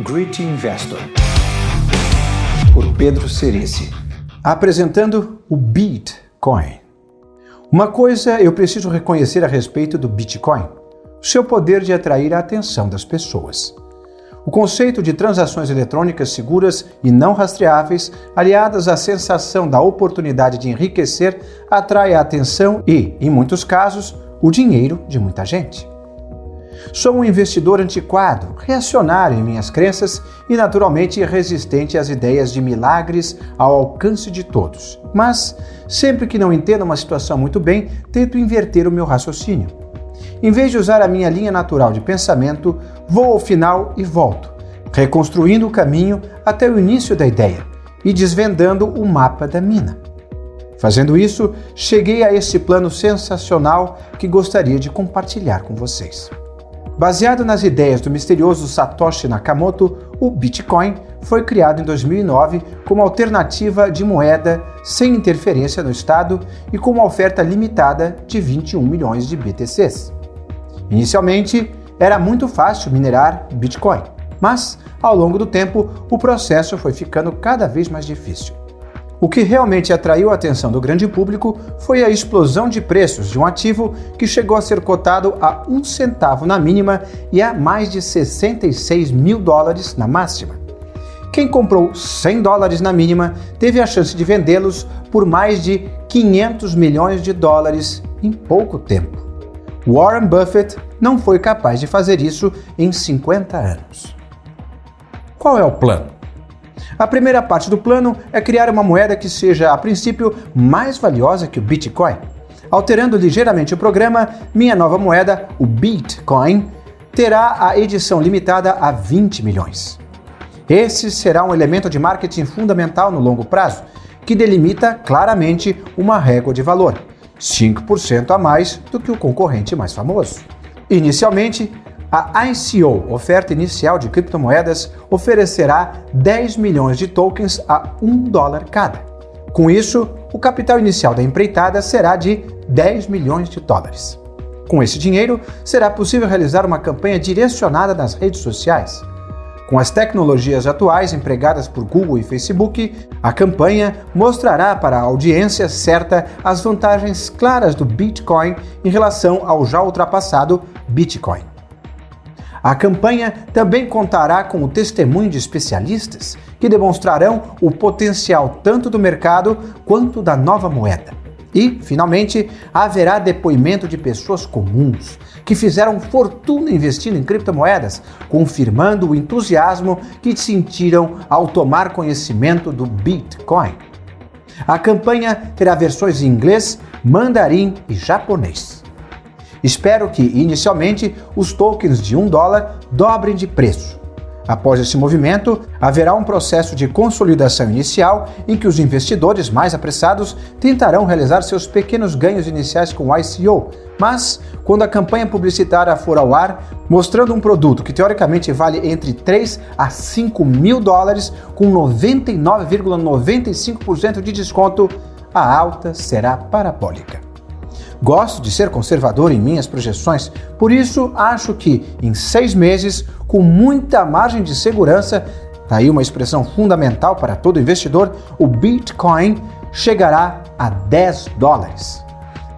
Great Investor, por Pedro Cerici, apresentando o Bitcoin. Uma coisa eu preciso reconhecer a respeito do Bitcoin: seu poder de atrair a atenção das pessoas. O conceito de transações eletrônicas seguras e não rastreáveis, aliadas à sensação da oportunidade de enriquecer, atrai a atenção e, em muitos casos, o dinheiro de muita gente. Sou um investidor antiquado, reacionário em minhas crenças e naturalmente resistente às ideias de milagres ao alcance de todos. Mas, sempre que não entendo uma situação muito bem, tento inverter o meu raciocínio. Em vez de usar a minha linha natural de pensamento, vou ao final e volto, reconstruindo o caminho até o início da ideia e desvendando o mapa da mina. Fazendo isso, cheguei a esse plano sensacional que gostaria de compartilhar com vocês. Baseado nas ideias do misterioso Satoshi Nakamoto, o Bitcoin foi criado em 2009 como alternativa de moeda sem interferência no Estado e com uma oferta limitada de 21 milhões de BTCs. Inicialmente, era muito fácil minerar Bitcoin, mas ao longo do tempo o processo foi ficando cada vez mais difícil. O que realmente atraiu a atenção do grande público foi a explosão de preços de um ativo que chegou a ser cotado a um centavo na mínima e a mais de 66 mil dólares na máxima. Quem comprou 100 dólares na mínima teve a chance de vendê-los por mais de 500 milhões de dólares em pouco tempo. Warren Buffett não foi capaz de fazer isso em 50 anos. Qual é o plano? A primeira parte do plano é criar uma moeda que seja, a princípio, mais valiosa que o Bitcoin. Alterando ligeiramente o programa, minha nova moeda, o Bitcoin, terá a edição limitada a 20 milhões. Esse será um elemento de marketing fundamental no longo prazo, que delimita claramente uma régua de valor, 5% a mais do que o concorrente mais famoso. Inicialmente, a ICO, oferta inicial de criptomoedas, oferecerá 10 milhões de tokens a 1 dólar cada. Com isso, o capital inicial da empreitada será de 10 milhões de dólares. Com esse dinheiro, será possível realizar uma campanha direcionada nas redes sociais. Com as tecnologias atuais empregadas por Google e Facebook, a campanha mostrará para a audiência certa as vantagens claras do Bitcoin em relação ao já ultrapassado Bitcoin. A campanha também contará com o testemunho de especialistas que demonstrarão o potencial tanto do mercado quanto da nova moeda. E, finalmente, haverá depoimento de pessoas comuns que fizeram fortuna investindo em criptomoedas, confirmando o entusiasmo que sentiram ao tomar conhecimento do Bitcoin. A campanha terá versões em inglês, mandarim e japonês. Espero que, inicialmente, os tokens de 1 dólar dobrem de preço. Após esse movimento, haverá um processo de consolidação inicial em que os investidores mais apressados tentarão realizar seus pequenos ganhos iniciais com ICO, mas quando a campanha publicitária for ao ar, mostrando um produto que teoricamente vale entre 3 a 5 mil dólares, com 99,95% de desconto, a alta será parabólica. Gosto de ser conservador em minhas projeções, por isso acho que em seis meses, com muita margem de segurança, tá aí uma expressão fundamental para todo investidor, o Bitcoin chegará a 10 dólares.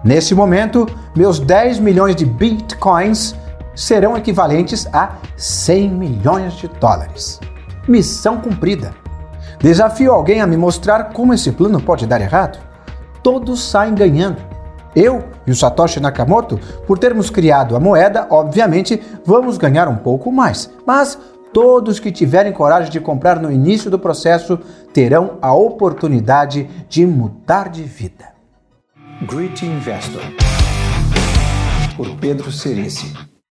Nesse momento, meus 10 milhões de Bitcoins serão equivalentes a 100 milhões de dólares. Missão cumprida. Desafio alguém a me mostrar como esse plano pode dar errado? Todos saem ganhando. Eu e o Satoshi Nakamoto, por termos criado a moeda, obviamente vamos ganhar um pouco mais, mas todos que tiverem coragem de comprar no início do processo terão a oportunidade de mudar de vida. Great Investor. Por Pedro Cerici